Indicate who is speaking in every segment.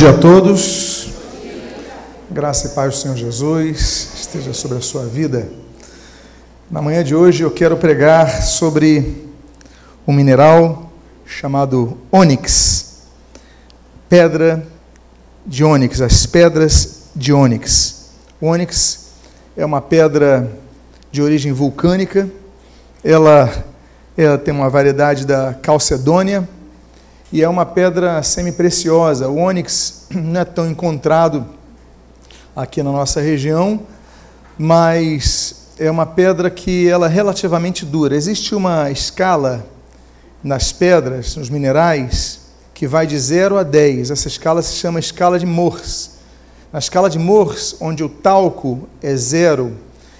Speaker 1: dia a todos. Graça e paz do Senhor Jesus esteja sobre a sua vida. Na manhã de hoje eu quero pregar sobre um mineral chamado ônix, pedra de ônix, as pedras de ônix. O ônix é uma pedra de origem vulcânica, ela, ela tem uma variedade da calcedônia e é uma pedra semi-preciosa. O ônix não é tão encontrado aqui na nossa região, mas é uma pedra que ela é relativamente dura. Existe uma escala nas pedras, nos minerais, que vai de 0 a 10. Essa escala se chama escala de Morse. Na escala de Morse, onde o talco é zero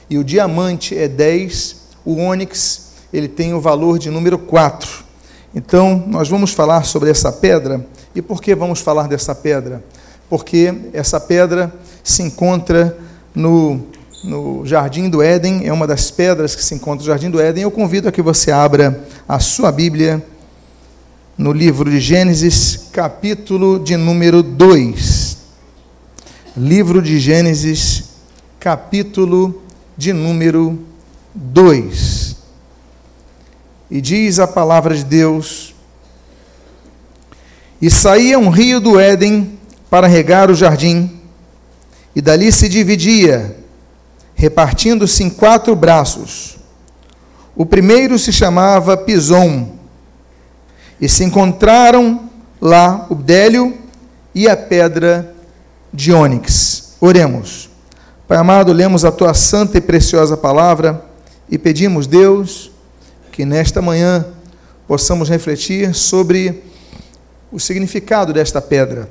Speaker 1: e o diamante é 10, o ônix ele tem o valor de número 4. Então, nós vamos falar sobre essa pedra. E por que vamos falar dessa pedra? Porque essa pedra se encontra no, no Jardim do Éden, é uma das pedras que se encontra no Jardim do Éden. Eu convido a que você abra a sua Bíblia no livro de Gênesis, capítulo de número 2. Livro de Gênesis, capítulo de número 2. E diz a palavra de Deus: E saía um rio do Éden para regar o jardim, e dali se dividia, repartindo-se em quatro braços. O primeiro se chamava Pison, e se encontraram lá o bdélio e a pedra de ônix. Oremos. Pai amado, lemos a tua santa e preciosa palavra e pedimos, Deus, que nesta manhã possamos refletir sobre o significado desta pedra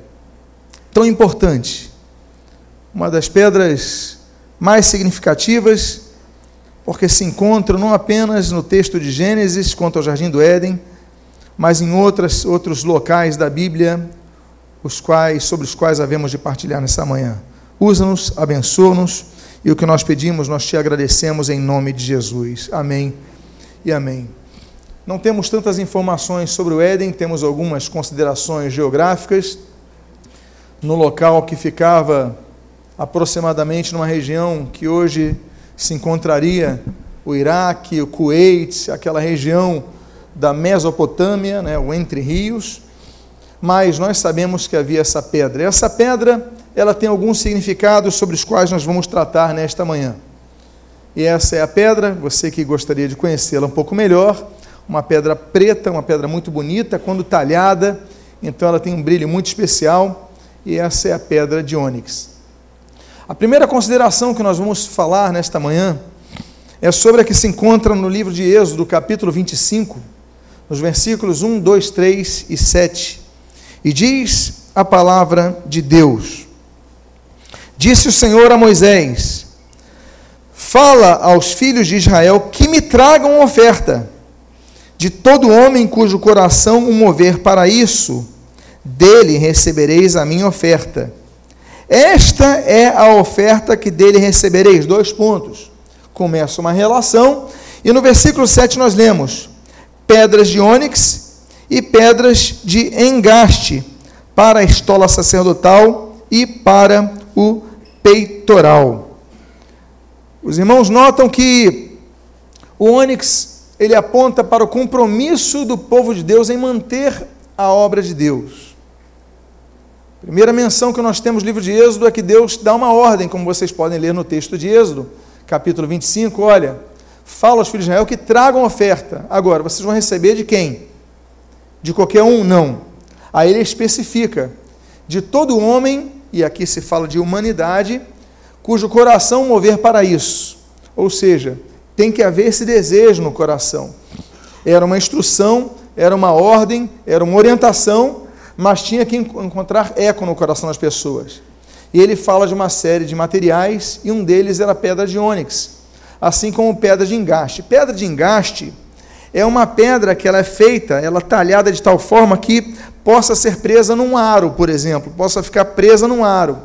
Speaker 1: tão importante, uma das pedras mais significativas, porque se encontra não apenas no texto de Gênesis quanto ao jardim do Éden, mas em outras, outros locais da Bíblia, os quais, sobre os quais havemos de partilhar nessa manhã. Usa-nos, abençoa-nos, e o que nós pedimos, nós te agradecemos em nome de Jesus. Amém e amém. Não temos tantas informações sobre o Éden, temos algumas considerações geográficas. No local que ficava aproximadamente numa região que hoje se encontraria o Iraque, o Kuwait, aquela região da Mesopotâmia, né, o Entre Rios, mas nós sabemos que havia essa pedra. Essa pedra, ela tem alguns significados sobre os quais nós vamos tratar nesta manhã. E essa é a pedra, você que gostaria de conhecê-la um pouco melhor, uma pedra preta, uma pedra muito bonita, quando talhada, então ela tem um brilho muito especial, e essa é a pedra de ônix. A primeira consideração que nós vamos falar nesta manhã é sobre a que se encontra no livro de Êxodo, capítulo 25, nos versículos 1, 2, 3 e 7. E diz a palavra de Deus: Disse o Senhor a Moisés: Fala aos filhos de Israel que me tragam oferta. De todo homem cujo coração o mover para isso, dele recebereis a minha oferta. Esta é a oferta que dele recebereis. Dois pontos. Começa uma relação, e no versículo 7 nós lemos: pedras de ônix e pedras de engaste para a estola sacerdotal e para o peitoral. Os irmãos notam que o ônix ele aponta para o compromisso do povo de Deus em manter a obra de Deus. Primeira menção que nós temos no livro de Êxodo é que Deus dá uma ordem, como vocês podem ler no texto de Êxodo, capítulo 25, olha, fala aos filhos de Israel que tragam oferta. Agora, vocês vão receber de quem? De qualquer um? Não. Aí ele especifica, de todo homem, e aqui se fala de humanidade, cujo coração mover para isso. Ou seja, tem que haver esse desejo no coração. Era uma instrução, era uma ordem, era uma orientação, mas tinha que encontrar eco no coração das pessoas. E ele fala de uma série de materiais, e um deles era pedra de ônix, assim como pedra de engaste. Pedra de engaste é uma pedra que ela é feita, ela é talhada de tal forma que possa ser presa num aro, por exemplo, possa ficar presa num aro.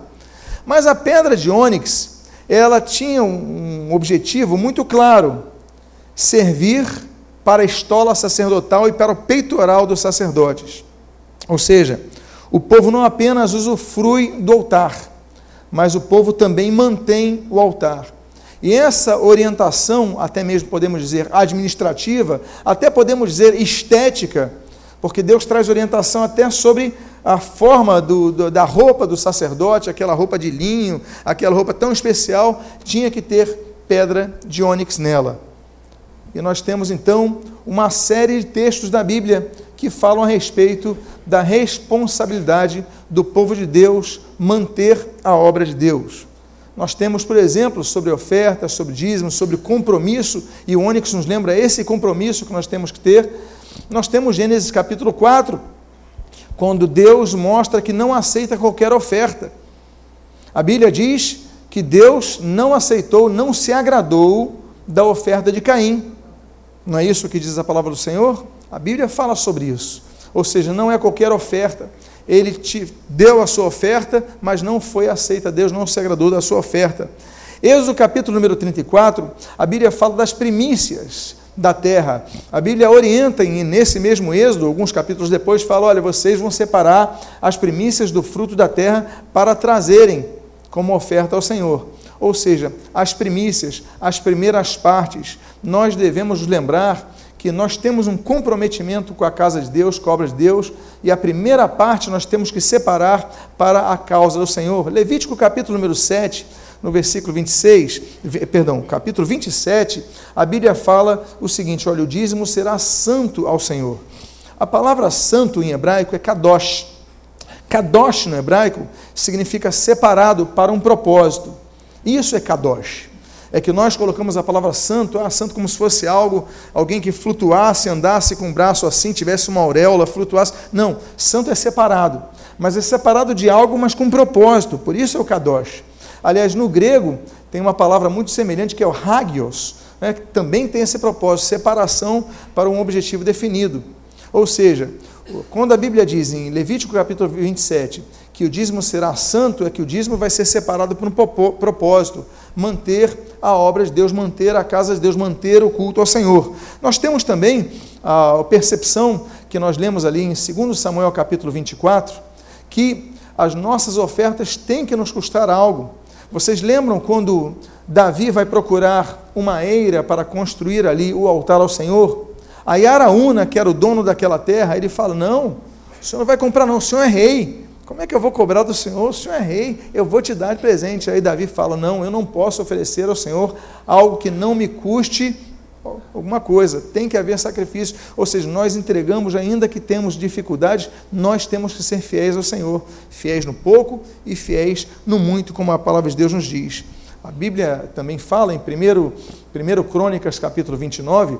Speaker 1: Mas a pedra de ônix, ela tinha um objetivo muito claro: servir para a estola sacerdotal e para o peitoral dos sacerdotes. Ou seja, o povo não apenas usufrui do altar, mas o povo também mantém o altar. E essa orientação, até mesmo podemos dizer administrativa, até podemos dizer estética, porque Deus traz orientação até sobre a forma do, do, da roupa do sacerdote, aquela roupa de linho, aquela roupa tão especial, tinha que ter pedra de ônix nela. E nós temos então uma série de textos da Bíblia que falam a respeito da responsabilidade do povo de Deus manter a obra de Deus. Nós temos, por exemplo, sobre oferta, sobre dízimo, sobre compromisso, e o Ônix nos lembra esse compromisso que nós temos que ter. Nós temos Gênesis capítulo 4, quando Deus mostra que não aceita qualquer oferta. A Bíblia diz que Deus não aceitou, não se agradou da oferta de Caim. Não é isso que diz a palavra do Senhor? A Bíblia fala sobre isso. Ou seja, não é qualquer oferta. Ele te deu a sua oferta, mas não foi aceita. Deus não se agradou da sua oferta. Êxodo capítulo número 34, a Bíblia fala das primícias da terra. A Bíblia orienta, e nesse mesmo Êxodo, alguns capítulos depois, fala: olha, vocês vão separar as primícias do fruto da terra para trazerem como oferta ao Senhor. Ou seja, as primícias, as primeiras partes, nós devemos lembrar que nós temos um comprometimento com a casa de Deus, com a obra de Deus, e a primeira parte nós temos que separar para a causa do Senhor. Levítico capítulo número 7, no versículo 26, perdão, capítulo 27, a Bíblia fala o seguinte: olha, o dízimo será santo ao Senhor. A palavra santo em hebraico é kadosh. Kadosh no hebraico significa separado para um propósito. Isso é kadosh é que nós colocamos a palavra santo, ah, santo como se fosse algo, alguém que flutuasse, andasse com o braço assim, tivesse uma auréola, flutuasse. Não, santo é separado, mas é separado de algo, mas com propósito, por isso é o kadosh. Aliás, no grego tem uma palavra muito semelhante que é o hagios, né, que também tem esse propósito, separação para um objetivo definido. Ou seja, quando a Bíblia diz em Levítico capítulo 27 que o dízimo será santo, é que o dízimo vai ser separado por um propósito, manter a obra de Deus, manter a casa de Deus, manter o culto ao Senhor. Nós temos também a percepção que nós lemos ali em 2 Samuel capítulo 24, que as nossas ofertas têm que nos custar algo. Vocês lembram quando Davi vai procurar uma eira para construir ali o altar ao Senhor? A Yaraúna, que era o dono daquela terra, ele fala: Não, o senhor não vai comprar, não, o senhor é rei. Como é que eu vou cobrar do Senhor? O Senhor é rei, eu vou te dar de presente. Aí Davi fala: Não, eu não posso oferecer ao Senhor algo que não me custe alguma coisa, tem que haver sacrifício. Ou seja, nós entregamos, ainda que temos dificuldades, nós temos que ser fiéis ao Senhor, fiéis no pouco e fiéis no muito, como a palavra de Deus nos diz. A Bíblia também fala em 1 Crônicas, capítulo 29,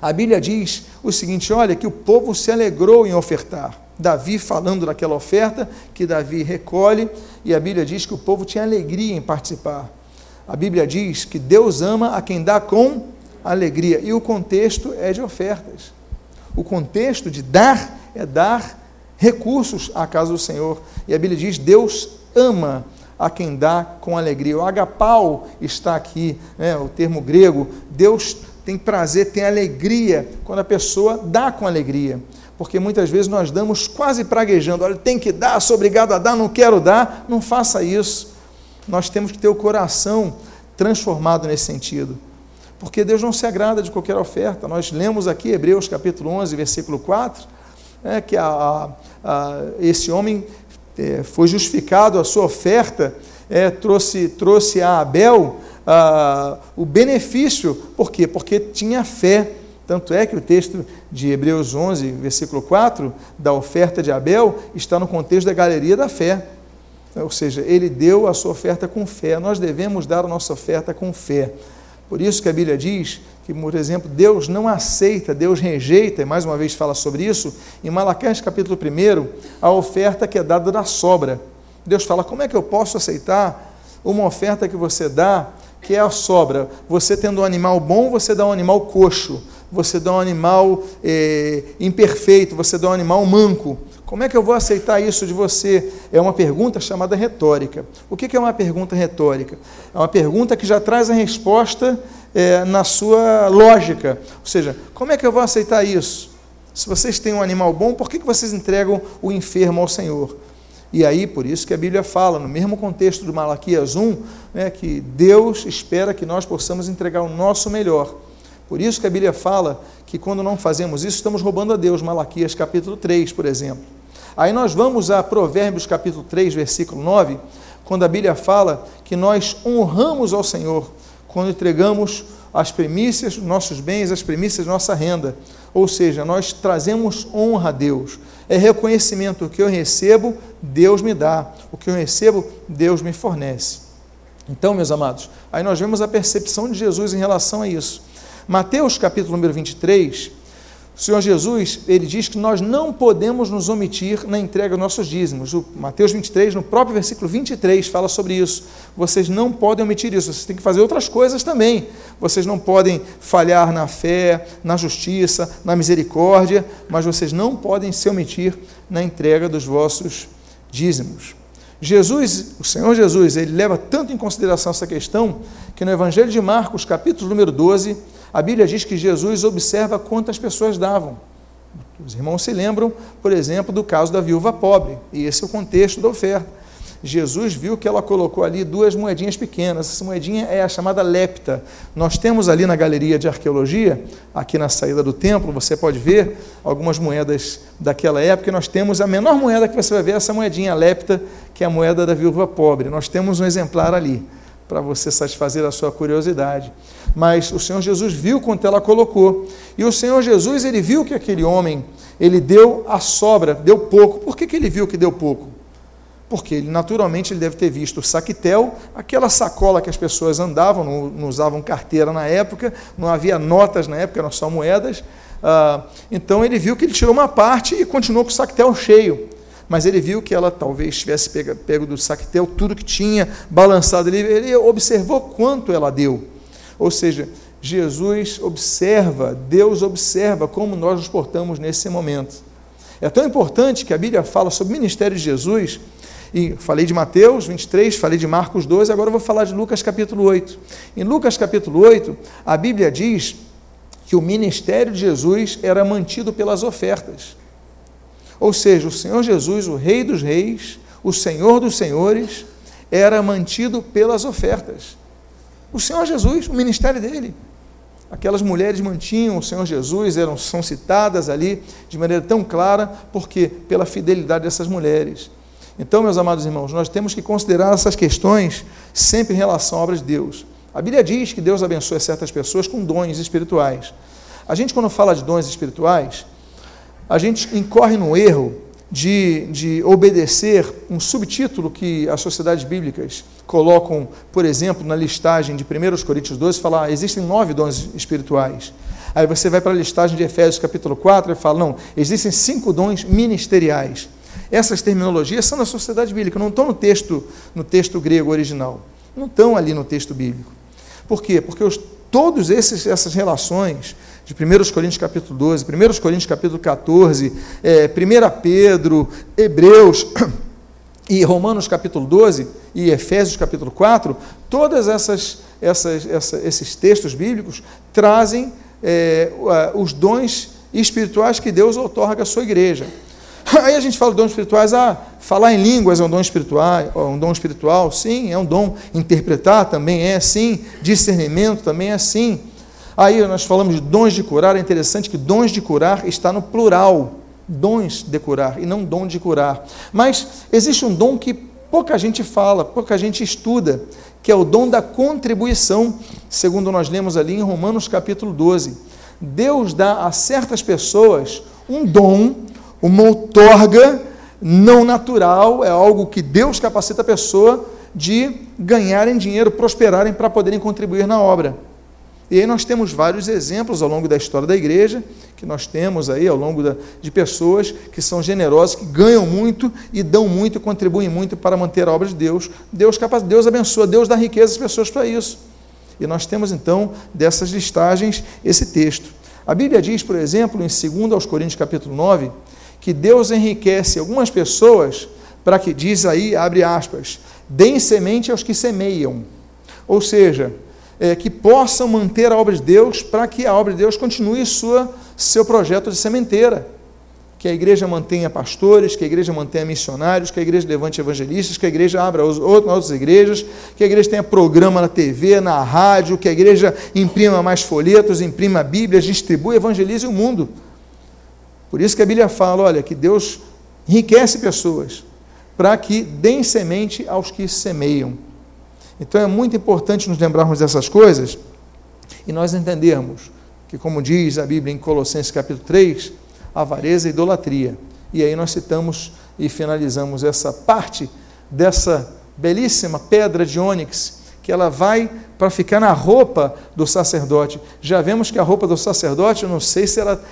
Speaker 1: a Bíblia diz o seguinte: olha, que o povo se alegrou em ofertar. Davi falando daquela oferta que Davi recolhe, e a Bíblia diz que o povo tinha alegria em participar. A Bíblia diz que Deus ama a quem dá com alegria, e o contexto é de ofertas. O contexto de dar é dar recursos à casa do Senhor. E a Bíblia diz: Deus ama a quem dá com alegria. O agapau está aqui, né, o termo grego. Deus tem prazer, tem alegria quando a pessoa dá com alegria porque muitas vezes nós damos quase praguejando, olha, tem que dar, sou obrigado a dar, não quero dar, não faça isso. Nós temos que ter o coração transformado nesse sentido, porque Deus não se agrada de qualquer oferta. Nós lemos aqui Hebreus capítulo 11, versículo 4, é, que a, a, esse homem é, foi justificado, a sua oferta é, trouxe, trouxe a Abel a, o benefício, por quê? Porque tinha fé tanto é que o texto de Hebreus 11, versículo 4, da oferta de Abel, está no contexto da galeria da fé. Ou seja, ele deu a sua oferta com fé. Nós devemos dar a nossa oferta com fé. Por isso que a Bíblia diz que, por exemplo, Deus não aceita, Deus rejeita, e mais uma vez fala sobre isso, em Malaquias capítulo 1, a oferta que é dada da sobra. Deus fala: como é que eu posso aceitar uma oferta que você dá, que é a sobra? Você tendo um animal bom, você dá um animal coxo você dá um animal é, imperfeito, você dá um animal manco. Como é que eu vou aceitar isso de você? É uma pergunta chamada retórica. O que é uma pergunta retórica? É uma pergunta que já traz a resposta é, na sua lógica. Ou seja, como é que eu vou aceitar isso? Se vocês têm um animal bom, por que, vocês entregam o enfermo ao Senhor? E aí, por isso que a Bíblia fala, no mesmo contexto de Malaquias 1, né, que Deus espera que nós possamos entregar o nosso melhor. Por isso que a Bíblia fala que quando não fazemos isso, estamos roubando a Deus. Malaquias capítulo 3, por exemplo. Aí nós vamos a Provérbios capítulo 3, versículo 9, quando a Bíblia fala que nós honramos ao Senhor quando entregamos as primícias, nossos bens, as de nossa renda. Ou seja, nós trazemos honra a Deus. É reconhecimento. O que eu recebo, Deus me dá. O que eu recebo, Deus me fornece. Então, meus amados, aí nós vemos a percepção de Jesus em relação a isso. Mateus capítulo número 23, o Senhor Jesus, ele diz que nós não podemos nos omitir na entrega dos nossos dízimos. O Mateus 23, no próprio versículo 23, fala sobre isso. Vocês não podem omitir isso, vocês têm que fazer outras coisas também. Vocês não podem falhar na fé, na justiça, na misericórdia, mas vocês não podem se omitir na entrega dos vossos dízimos. Jesus, o Senhor Jesus, ele leva tanto em consideração essa questão que no Evangelho de Marcos, capítulo número 12, a Bíblia diz que Jesus observa quantas pessoas davam. Os irmãos se lembram, por exemplo, do caso da viúva pobre, e esse é o contexto da oferta. Jesus viu que ela colocou ali duas moedinhas pequenas. Essa moedinha é a chamada lepta. Nós temos ali na galeria de arqueologia, aqui na saída do templo, você pode ver algumas moedas daquela época. E nós temos a menor moeda que você vai ver, essa moedinha lepta, que é a moeda da viúva pobre. Nós temos um exemplar ali para você satisfazer a sua curiosidade. Mas o Senhor Jesus viu quanto ela colocou. E o Senhor Jesus, ele viu que aquele homem, ele deu a sobra, deu pouco. Por que, que ele viu que deu pouco? Porque ele, naturalmente, ele deve ter visto o saquetel, aquela sacola que as pessoas andavam, não, não usavam carteira na época, não havia notas na época, eram só moedas. Ah, então ele viu que ele tirou uma parte e continuou com o saquetel cheio mas ele viu que ela talvez tivesse pego, pego do saquetel tudo que tinha, balançado. Ele, ele observou quanto ela deu. Ou seja, Jesus observa, Deus observa como nós nos portamos nesse momento. É tão importante que a Bíblia fala sobre o ministério de Jesus, e falei de Mateus 23, falei de Marcos 12, agora vou falar de Lucas capítulo 8. Em Lucas capítulo 8, a Bíblia diz que o ministério de Jesus era mantido pelas ofertas. Ou seja, o Senhor Jesus, o Rei dos Reis, o Senhor dos Senhores, era mantido pelas ofertas. O Senhor Jesus, o ministério dele. Aquelas mulheres mantinham o Senhor Jesus, eram, são citadas ali de maneira tão clara, porque pela fidelidade dessas mulheres. Então, meus amados irmãos, nós temos que considerar essas questões sempre em relação à obra de Deus. A Bíblia diz que Deus abençoa certas pessoas com dons espirituais. A gente, quando fala de dons espirituais, a gente incorre no erro de, de obedecer um subtítulo que as sociedades bíblicas colocam, por exemplo, na listagem de 1 Coríntios 12, falar ah, existem nove dons espirituais. Aí você vai para a listagem de Efésios capítulo 4 e fala, não, existem cinco dons ministeriais. Essas terminologias são da sociedade bíblica, não estão no texto, no texto grego original. Não estão ali no texto bíblico. Por quê? Porque os, todas essas relações de 1 Coríntios capítulo 12, 1 Coríntios capítulo 14, é, 1 Pedro, Hebreus e Romanos capítulo 12 e Efésios capítulo 4, todas essas, essas, essa, esses textos bíblicos trazem é, os dons espirituais que Deus outorga à sua igreja. Aí a gente fala de dons espirituais, ah, falar em línguas é um dom espiritual, um dom espiritual, sim, é um dom. Interpretar também é, sim. Discernimento também é, sim. Aí nós falamos de dons de curar, é interessante que dons de curar está no plural, dons de curar, e não dom de curar. Mas existe um dom que pouca gente fala, pouca gente estuda, que é o dom da contribuição, segundo nós lemos ali em Romanos capítulo 12. Deus dá a certas pessoas um dom, uma outorga não natural, é algo que Deus capacita a pessoa de ganharem dinheiro, prosperarem para poderem contribuir na obra. E aí nós temos vários exemplos ao longo da história da igreja, que nós temos aí ao longo da, de pessoas que são generosas, que ganham muito e dão muito, contribuem muito para manter a obra de Deus. Deus capaz, Deus abençoa, Deus dá riqueza às pessoas para isso. E nós temos então dessas listagens esse texto. A Bíblia diz, por exemplo, em 2 aos Coríntios capítulo 9, que Deus enriquece algumas pessoas para que diz aí, abre aspas, deem semente aos que semeiam. Ou seja, é, que possam manter a obra de Deus para que a obra de Deus continue sua, seu projeto de sementeira. Que a igreja mantenha pastores, que a igreja mantenha missionários, que a igreja levante evangelistas, que a igreja abra outras igrejas, que a igreja tenha programa na TV, na rádio, que a igreja imprima mais folhetos, imprima Bíblias, distribua, evangelize o mundo. Por isso que a Bíblia fala, olha, que Deus enriquece pessoas para que deem semente aos que semeiam. Então é muito importante nos lembrarmos dessas coisas e nós entendermos que, como diz a Bíblia em Colossenses capítulo 3, avareza e idolatria. E aí nós citamos e finalizamos essa parte dessa belíssima pedra de ônix, que ela vai para ficar na roupa do sacerdote. Já vemos que a roupa do sacerdote, eu não sei se ela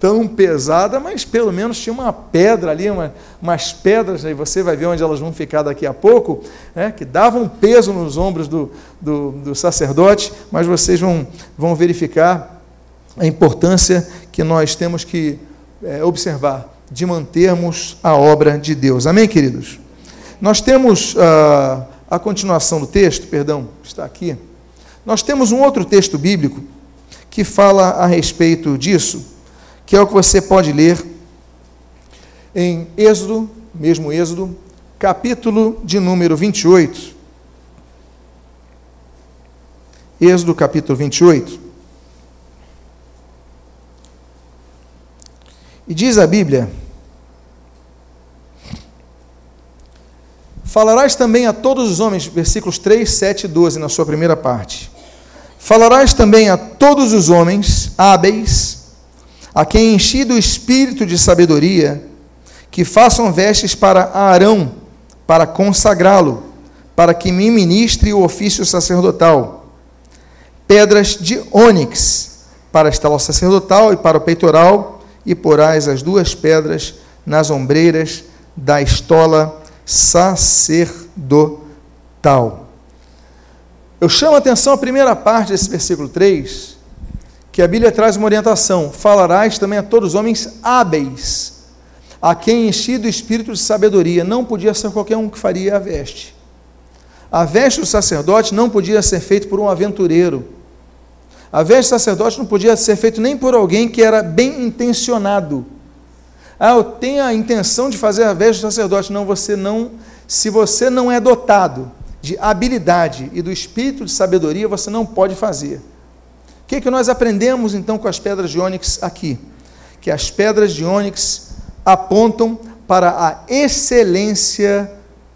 Speaker 1: tão pesada, mas pelo menos tinha uma pedra ali, uma, umas pedras, aí você vai ver onde elas vão ficar daqui a pouco, né, que davam peso nos ombros do, do, do sacerdote, mas vocês vão, vão verificar a importância que nós temos que é, observar de mantermos a obra de Deus. Amém, queridos? Nós temos uh, a continuação do texto, perdão, está aqui. Nós temos um outro texto bíblico que fala a respeito disso que é o que você pode ler em Êxodo, mesmo Êxodo, capítulo de número 28. Êxodo, capítulo 28. E diz a Bíblia: Falarás também a todos os homens, versículos 3, 7 e 12, na sua primeira parte. Falarás também a todos os homens hábeis a quem enchi do espírito de sabedoria, que façam vestes para Arão, para consagrá-lo, para que me ministre o ofício sacerdotal. Pedras de ônix, para a estala sacerdotal e para o peitoral, e porás as duas pedras nas ombreiras da estola sacerdotal. Eu chamo a atenção a primeira parte desse versículo 3, que a Bíblia traz uma orientação: falarás também a todos os homens hábeis, a quem enchido o espírito de sabedoria. Não podia ser qualquer um que faria a veste. A veste do sacerdote não podia ser feita por um aventureiro. A veste do sacerdote não podia ser feita nem por alguém que era bem intencionado. Ah, eu tenho a intenção de fazer a veste do sacerdote. Não, você não. Se você não é dotado de habilidade e do espírito de sabedoria, você não pode fazer que, que nós aprendemos então com as pedras de ônix aqui? Que as pedras de ônix apontam para a excelência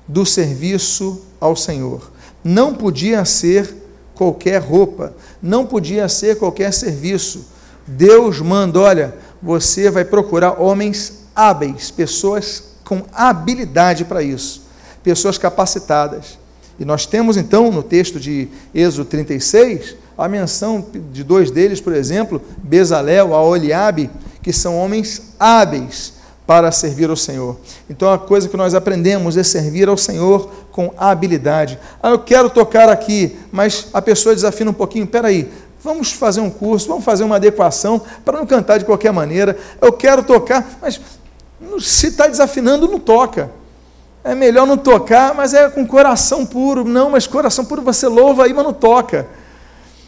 Speaker 1: do serviço ao Senhor. Não podia ser qualquer roupa, não podia ser qualquer serviço. Deus manda, olha, você vai procurar homens hábeis, pessoas com habilidade para isso, pessoas capacitadas. E nós temos então no texto de Êxodo 36 a menção de dois deles, por exemplo, Bezalel, Aoliabe, que são homens hábeis para servir ao Senhor. Então a coisa que nós aprendemos é servir ao Senhor com habilidade. Ah, eu quero tocar aqui, mas a pessoa desafina um pouquinho. Espera aí, vamos fazer um curso, vamos fazer uma adequação para não cantar de qualquer maneira. Eu quero tocar, mas se está desafinando, não toca. É melhor não tocar, mas é com coração puro. Não, mas coração puro você louva aí, mas não toca.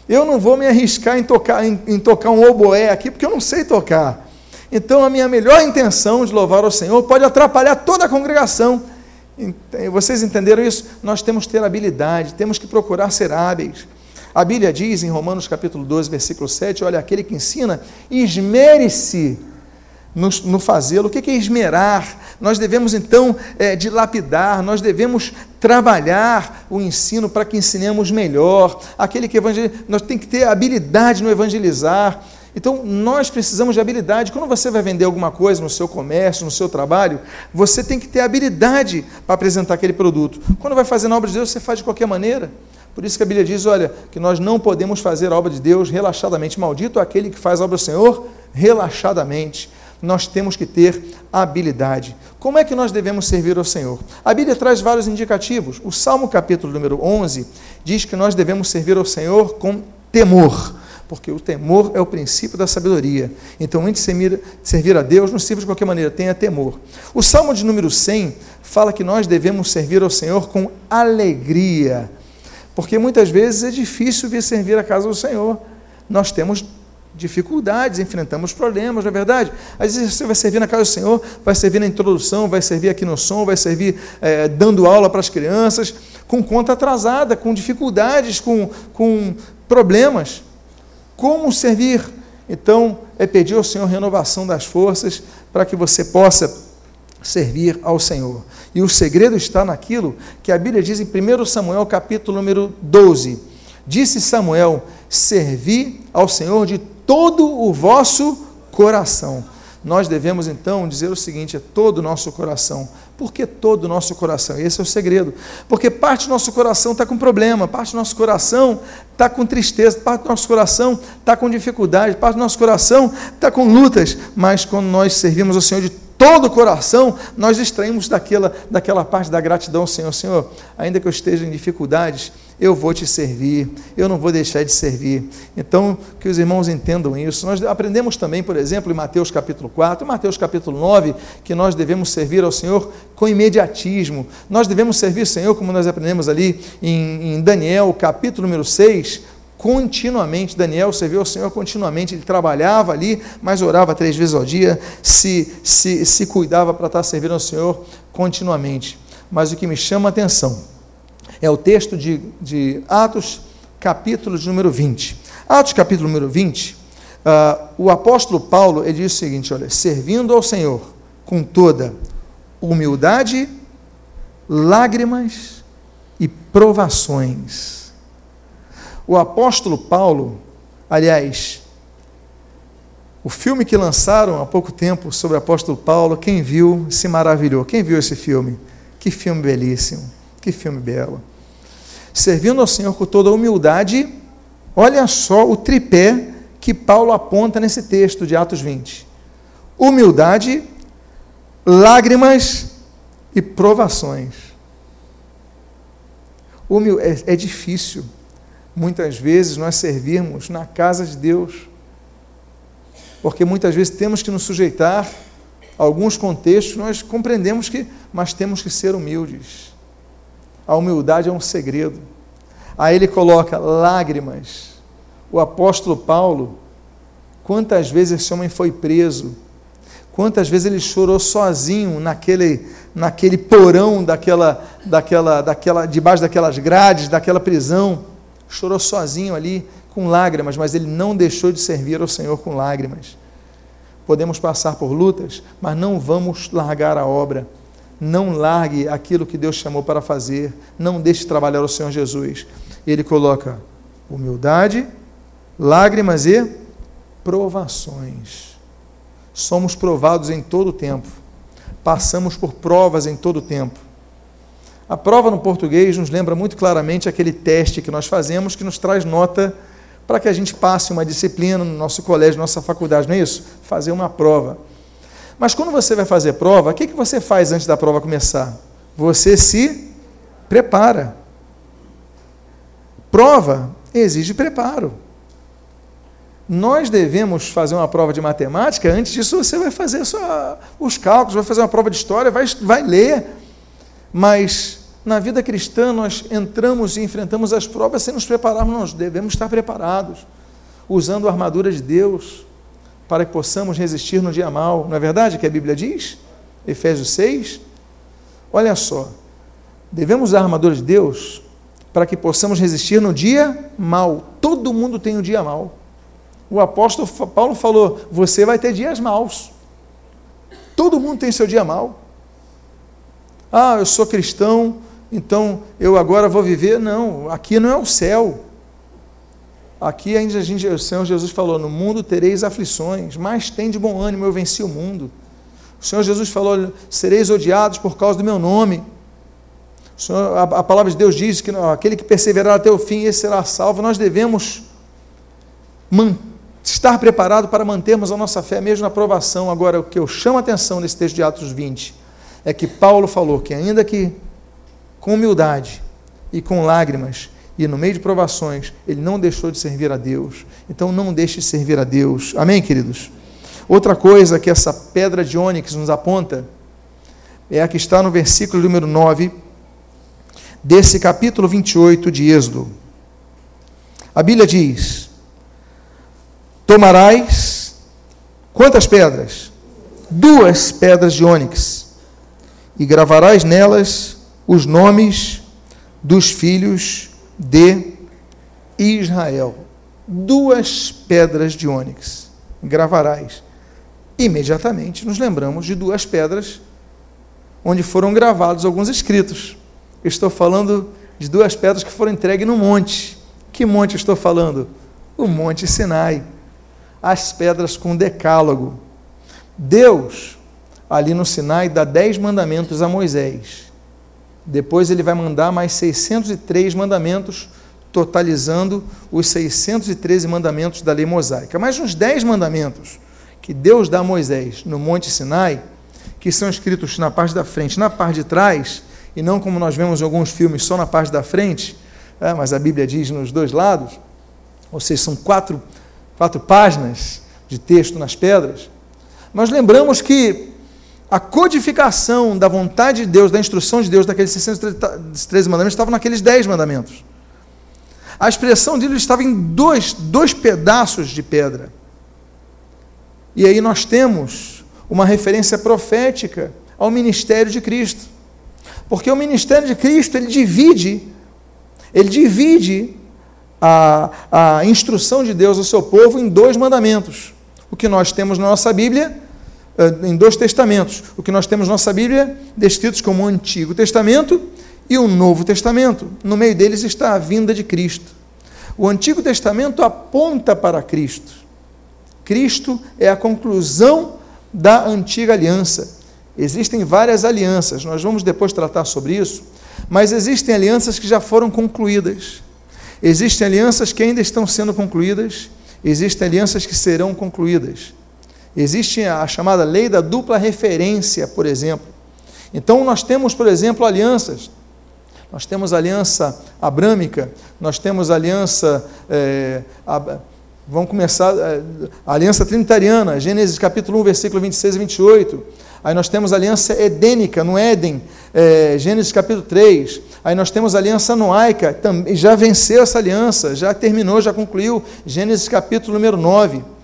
Speaker 1: Eu não vou me arriscar em tocar, em, em tocar um oboé aqui, porque eu não sei tocar. Então, a minha melhor intenção de louvar ao Senhor pode atrapalhar toda a congregação. Vocês entenderam isso? Nós temos que ter habilidade, temos que procurar ser hábeis. A Bíblia diz em Romanos capítulo 12, versículo 7, olha, aquele que ensina, esmere-se no, no fazê-lo. O que é esmerar? Nós devemos então é, dilapidar, nós devemos trabalhar o ensino para que ensinemos melhor. Aquele que evangeliza, nós tem que ter habilidade no evangelizar. Então, nós precisamos de habilidade. Quando você vai vender alguma coisa no seu comércio, no seu trabalho, você tem que ter habilidade para apresentar aquele produto. Quando vai fazer na obra de Deus, você faz de qualquer maneira. Por isso que a Bíblia diz: olha, que nós não podemos fazer a obra de Deus relaxadamente. Maldito aquele que faz a obra do Senhor relaxadamente nós temos que ter habilidade. Como é que nós devemos servir ao Senhor? A Bíblia traz vários indicativos. O Salmo capítulo número 11 diz que nós devemos servir ao Senhor com temor, porque o temor é o princípio da sabedoria. Então, antes de servir a Deus, não sirva de qualquer maneira, tenha temor. O Salmo de número 100 fala que nós devemos servir ao Senhor com alegria, porque muitas vezes é difícil vir servir a casa do Senhor. Nós temos dificuldades, enfrentamos problemas, não é verdade? Às vezes você vai servir na casa do Senhor, vai servir na introdução, vai servir aqui no som, vai servir é, dando aula para as crianças, com conta atrasada, com dificuldades, com, com problemas. Como servir? Então, é pedir ao Senhor renovação das forças para que você possa servir ao Senhor. E o segredo está naquilo que a Bíblia diz em 1 Samuel, capítulo número 12. Disse Samuel: Servi ao Senhor de todo o vosso coração. Nós devemos então dizer o seguinte: é todo o nosso coração. Por que todo o nosso coração? Esse é o segredo. Porque parte do nosso coração está com problema, parte do nosso coração está com tristeza, parte do nosso coração está com dificuldade, parte do nosso coração está com lutas. Mas quando nós servimos ao Senhor de todo o coração, nós distraímos daquela, daquela parte da gratidão ao Senhor. Senhor, ainda que eu esteja em dificuldades, eu vou te servir, eu não vou deixar de servir. Então, que os irmãos entendam isso. Nós aprendemos também, por exemplo, em Mateus capítulo 4, Mateus capítulo 9, que nós devemos servir ao Senhor com imediatismo. Nós devemos servir ao Senhor, como nós aprendemos ali em, em Daniel, capítulo número 6, continuamente. Daniel serviu ao Senhor continuamente, ele trabalhava ali, mas orava três vezes ao dia, se, se, se cuidava para estar servindo ao Senhor continuamente. Mas o que me chama a atenção é o texto de, de Atos, capítulo de número 20. Atos, capítulo número 20, uh, ah, o apóstolo Paulo ele diz o seguinte: olha, servindo ao Senhor com toda humildade, lágrimas e provações o apóstolo Paulo, aliás, o filme que lançaram há pouco tempo sobre o apóstolo Paulo, quem viu se maravilhou. Quem viu esse filme? Que filme belíssimo, que filme belo. Servindo ao Senhor com toda a humildade, olha só o tripé que Paulo aponta nesse texto de Atos 20: humildade, lágrimas e provações. Humil é, é difícil muitas vezes nós servirmos na casa de Deus. Porque muitas vezes temos que nos sujeitar alguns contextos, nós compreendemos que, mas temos que ser humildes. A humildade é um segredo. Aí ele coloca lágrimas. O apóstolo Paulo, quantas vezes esse homem foi preso, quantas vezes ele chorou sozinho naquele, naquele porão daquela, daquela, daquela, debaixo daquelas grades, daquela prisão chorou sozinho ali com lágrimas, mas ele não deixou de servir ao Senhor com lágrimas. Podemos passar por lutas, mas não vamos largar a obra. Não largue aquilo que Deus chamou para fazer. Não deixe de trabalhar o Senhor Jesus. Ele coloca humildade, lágrimas e provações. Somos provados em todo o tempo. Passamos por provas em todo o tempo. A prova no português nos lembra muito claramente aquele teste que nós fazemos que nos traz nota para que a gente passe uma disciplina no nosso colégio, nossa faculdade, não é isso? Fazer uma prova. Mas quando você vai fazer prova, o que, que você faz antes da prova começar? Você se prepara. Prova exige preparo. Nós devemos fazer uma prova de matemática, antes disso você vai fazer só os cálculos, vai fazer uma prova de história, vai, vai ler mas na vida cristã nós entramos e enfrentamos as provas sem nos prepararmos, nós devemos estar preparados, usando a armadura de Deus, para que possamos resistir no dia mal. Não é verdade que a Bíblia diz? Efésios 6. Olha só, devemos usar a armadura de Deus para que possamos resistir no dia mal. Todo mundo tem um dia mal. O apóstolo Paulo falou: você vai ter dias maus. Todo mundo tem seu dia mal. Ah, eu sou cristão, então eu agora vou viver. Não, aqui não é o céu. Aqui ainda o Senhor Jesus falou: No mundo tereis aflições, mas tem de bom ânimo, eu venci o mundo. O Senhor Jesus falou: Sereis odiados por causa do meu nome. Senhor, a, a, palavra de Deus diz que aquele que perseverar até o fim, esse será salvo. Nós devemos man, estar preparado para mantermos a nossa fé mesmo na provação. Agora, o que eu chamo a atenção nesse texto de Atos 20 é que Paulo falou que, ainda que com humildade e com lágrimas e no meio de provações, ele não deixou de servir a Deus. Então, não deixe de servir a Deus. Amém, queridos? Outra coisa que essa pedra de ônix nos aponta é a que está no versículo número 9 desse capítulo 28 de Êxodo. A Bíblia diz: Tomarás quantas pedras? Duas pedras de ônix, e gravarás nelas os nomes dos filhos de Israel. Duas pedras de ônix gravarás. Imediatamente nos lembramos de duas pedras onde foram gravados alguns escritos. estou falando de duas pedras que foram entregues no monte. Que monte estou falando? O Monte Sinai. As pedras com decálogo. Deus, ali no Sinai, dá dez mandamentos a Moisés. Depois ele vai mandar mais 603 mandamentos, totalizando os 613 mandamentos da lei mosaica. Mas uns 10 mandamentos que Deus dá a Moisés no Monte Sinai, que são escritos na parte da frente, na parte de trás, e não como nós vemos em alguns filmes só na parte da frente, é, mas a Bíblia diz nos dois lados, ou seja, são quatro, quatro páginas de texto nas pedras. Nós lembramos que a codificação da vontade de Deus, da instrução de Deus, daqueles 613 mandamentos, estava naqueles 10 mandamentos. A expressão dele estava em dois, dois pedaços de pedra. E aí nós temos uma referência profética ao ministério de Cristo. Porque o ministério de Cristo, ele divide, ele divide a, a instrução de Deus ao seu povo em dois mandamentos. O que nós temos na nossa Bíblia, em dois testamentos. O que nós temos na nossa Bíblia, descritos como o Antigo Testamento e o Novo Testamento. No meio deles está a vinda de Cristo. O Antigo Testamento aponta para Cristo. Cristo é a conclusão da antiga aliança. Existem várias alianças, nós vamos depois tratar sobre isso, mas existem alianças que já foram concluídas. Existem alianças que ainda estão sendo concluídas, existem alianças que serão concluídas. Existe a chamada lei da dupla referência, por exemplo. Então, nós temos, por exemplo, alianças. Nós temos aliança abrâmica, nós temos aliança. É, vamos começar. A aliança trinitariana, Gênesis capítulo 1, versículo 26 e 28. Aí nós temos aliança edênica, no Éden, é, Gênesis capítulo 3. Aí nós temos aliança noaica, também, já venceu essa aliança, já terminou, já concluiu, Gênesis capítulo número 9.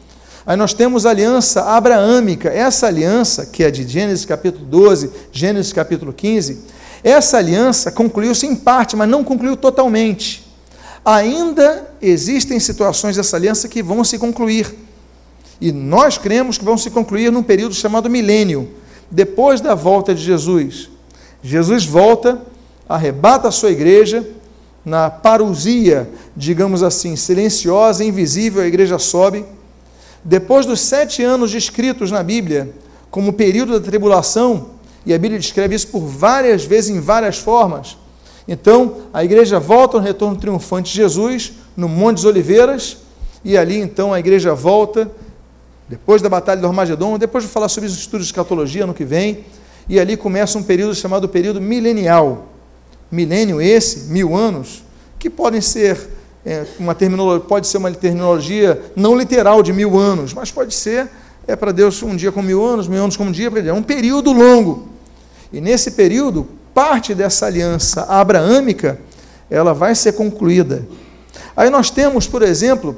Speaker 1: Aí nós temos a aliança abraâmica, essa aliança, que é de Gênesis capítulo 12, Gênesis capítulo 15, essa aliança concluiu-se em parte, mas não concluiu totalmente. Ainda existem situações dessa aliança que vão se concluir. E nós cremos que vão se concluir num período chamado milênio, depois da volta de Jesus. Jesus volta, arrebata a sua igreja, na parousia, digamos assim, silenciosa, invisível, a igreja sobe. Depois dos sete anos descritos na Bíblia como período da tribulação, e a Bíblia descreve isso por várias vezes, em várias formas. Então, a igreja volta no retorno triunfante de Jesus, no Monte das Oliveiras, e ali então a igreja volta depois da Batalha do Armagedon, depois de falar sobre os estudos de escatologia no que vem, e ali começa um período chamado período milenial. Milênio esse, mil anos, que podem ser é, uma terminologia, pode ser uma terminologia não literal de mil anos, mas pode ser é para Deus um dia como mil anos, mil anos como um dia, é um período longo. E nesse período, parte dessa aliança abraâmica, ela vai ser concluída. Aí nós temos, por exemplo,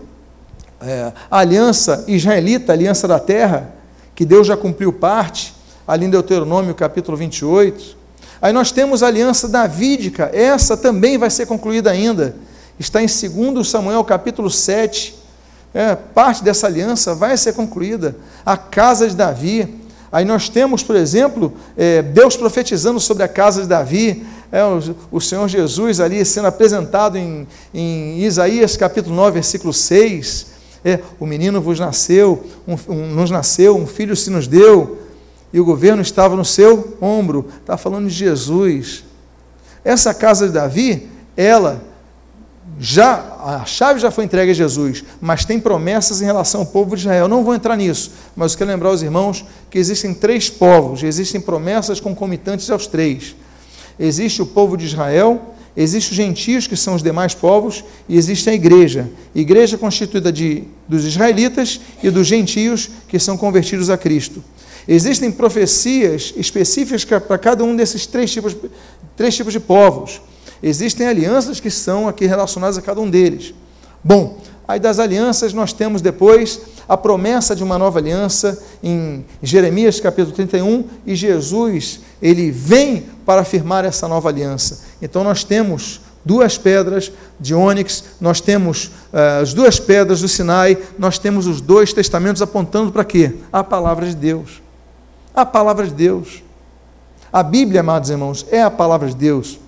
Speaker 1: é, a aliança israelita, a aliança da terra, que Deus já cumpriu parte, ali em Deuteronômio capítulo 28. Aí nós temos a aliança davídica, essa também vai ser concluída ainda. Está em 2 Samuel capítulo 7. É, parte dessa aliança vai ser concluída. A casa de Davi. Aí nós temos, por exemplo, é, Deus profetizando sobre a casa de Davi, é, o, o, Senhor Jesus ali sendo apresentado em, em Isaías capítulo 9, versículo 6. É, o menino vos nasceu, um, um, nos nasceu, um filho se nos deu, e o governo estava no seu ombro. Está falando de Jesus. Essa casa de Davi, ela já a chave já foi entregue a Jesus, mas tem promessas em relação ao povo de Israel. Não vou entrar nisso, mas eu quero lembrar aos irmãos que existem três povos, existem promessas concomitantes aos três. Existe o povo de Israel, Existem os gentios, que são os demais povos, e existe a igreja. Igreja constituída de, dos israelitas e dos gentios, que são convertidos a Cristo. Existem profecias específicas para cada um desses três tipos, três tipos de povos. Existem alianças que são aqui relacionadas a cada um deles. Bom, Aí das alianças nós temos depois a promessa de uma nova aliança em Jeremias capítulo 31 e Jesus, ele vem para afirmar essa nova aliança. Então nós temos duas pedras de ônix, nós temos uh, as duas pedras do Sinai, nós temos os dois testamentos apontando para quê? A palavra de Deus. A palavra de Deus. A Bíblia, amados irmãos, é a palavra de Deus.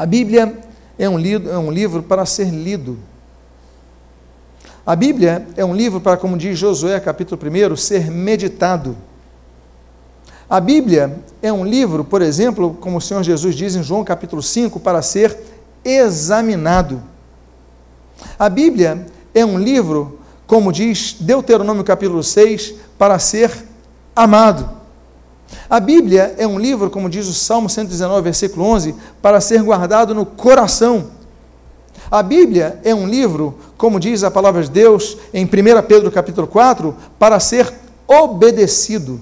Speaker 1: A Bíblia é um, é um livro para ser lido. A Bíblia é um livro para, como diz Josué, capítulo 1, ser meditado. A Bíblia é um livro, por exemplo, como o Senhor Jesus diz em João capítulo 5, para ser examinado. A Bíblia é um livro, como diz Deuteronômio capítulo 6, para ser amado. A Bíblia é um livro, como diz o Salmo 119, versículo 11, para ser guardado no coração. A Bíblia é um livro, como diz a palavra de Deus em 1 Pedro capítulo 4, para ser obedecido.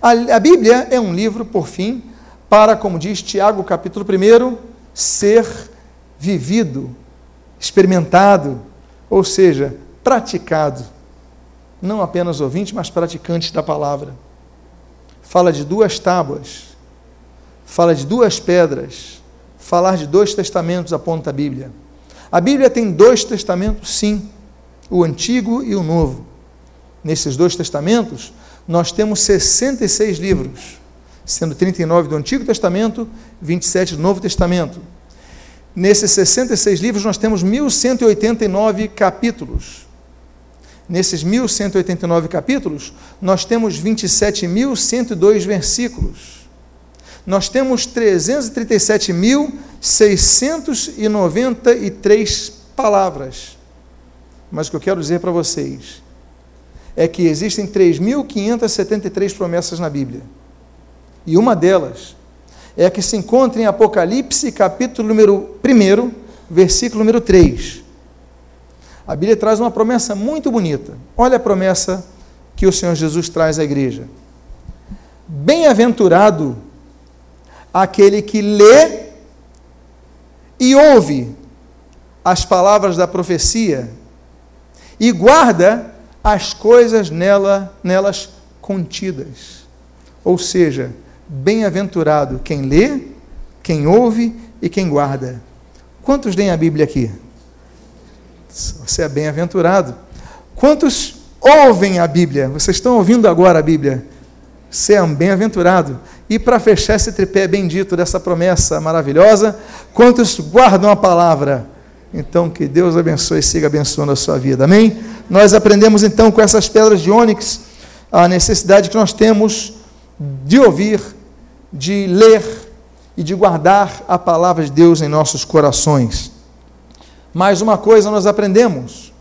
Speaker 1: A, a Bíblia é um livro, por fim, para, como diz Tiago capítulo 1, ser vivido, experimentado, ou seja, praticado. Não apenas ouvinte, mas praticante da palavra. Fala de duas tábuas, fala de duas pedras. Falar de dois testamentos aponta a Bíblia. A Bíblia tem dois testamentos, sim, o Antigo e o Novo. Nesses dois testamentos, nós temos 66 livros, sendo 39 do Antigo Testamento, 27 do Novo Testamento. Nesses 66 livros, nós temos 1189 capítulos. Nesses 1189 capítulos, nós temos 27.102 versículos. Nós temos 337.693 palavras. Mas o que eu quero dizer para vocês é que existem 3.573 promessas na Bíblia. E uma delas é a que se encontra em Apocalipse, capítulo número 1, versículo número 3. A Bíblia traz uma promessa muito bonita. Olha a promessa que o Senhor Jesus traz à igreja. Bem-aventurado aquele que lê e ouve as palavras da profecia e guarda as coisas nela, nelas contidas. Ou seja, bem-aventurado quem lê, quem ouve e quem guarda. Quantos leem a Bíblia aqui? Você é bem-aventurado. Quantos ouvem a Bíblia? Vocês estão ouvindo agora a Bíblia? Você é um bem-aventurado. E para fechar esse tripé bendito dessa promessa maravilhosa, quantos guardam a palavra? Então, que Deus abençoe e siga abençoando a sua vida. Amém? Nós aprendemos então com essas pedras de ônix a necessidade que nós temos de ouvir, de ler e de guardar a palavra de Deus em nossos corações. Mais uma coisa nós aprendemos.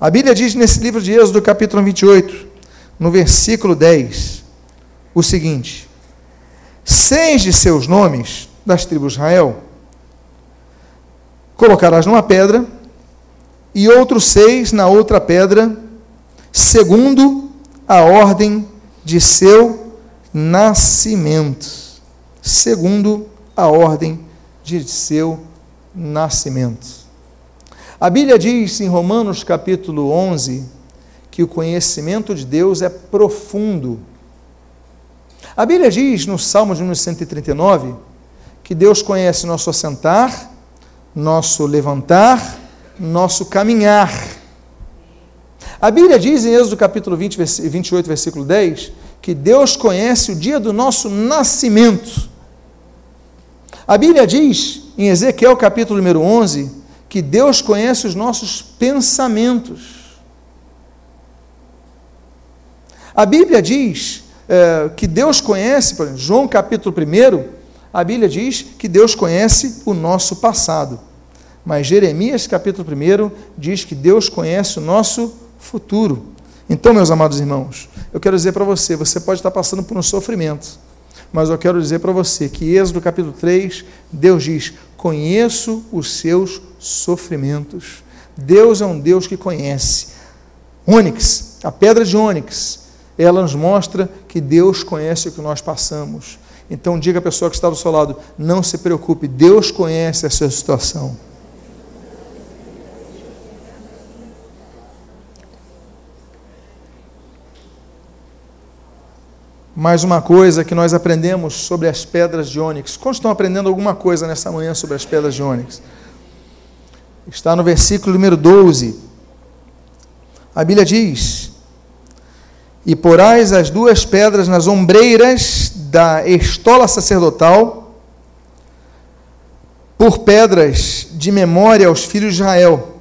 Speaker 1: A Bíblia diz nesse livro de Êxodo, capítulo 28, no versículo 10, o seguinte: Seis de seus nomes das tribos de Israel colocarás numa pedra, e outros seis na outra pedra, segundo a ordem de seu nascimento. Segundo a ordem de seu nascimento. A Bíblia diz em Romanos capítulo 11 que o conhecimento de Deus é profundo. A Bíblia diz no Salmo de 139 que Deus conhece nosso assentar, nosso levantar, nosso caminhar. A Bíblia diz em Êxodo capítulo 20, 28, versículo 10, que Deus conhece o dia do nosso nascimento. A Bíblia diz em Ezequiel capítulo número 11, que Deus conhece os nossos pensamentos. A Bíblia diz é, que Deus conhece, por exemplo, João capítulo 1, a Bíblia diz que Deus conhece o nosso passado. Mas Jeremias, capítulo 1, diz que Deus conhece o nosso futuro. Então, meus amados irmãos, eu quero dizer para você: você pode estar passando por um sofrimento, mas eu quero dizer para você que, Êxodo capítulo 3, Deus diz: Conheço os seus sofrimentos. Deus é um Deus que conhece. Ônix, a pedra de ônix, ela nos mostra que Deus conhece o que nós passamos. Então diga à pessoa que está do seu lado: não se preocupe, Deus conhece a sua situação. Mais uma coisa que nós aprendemos sobre as pedras de ônix. Quantos estão aprendendo alguma coisa nessa manhã sobre as pedras de ônix? Está no versículo número 12. A Bíblia diz: E porás as duas pedras nas ombreiras da estola sacerdotal, por pedras de memória aos filhos de Israel.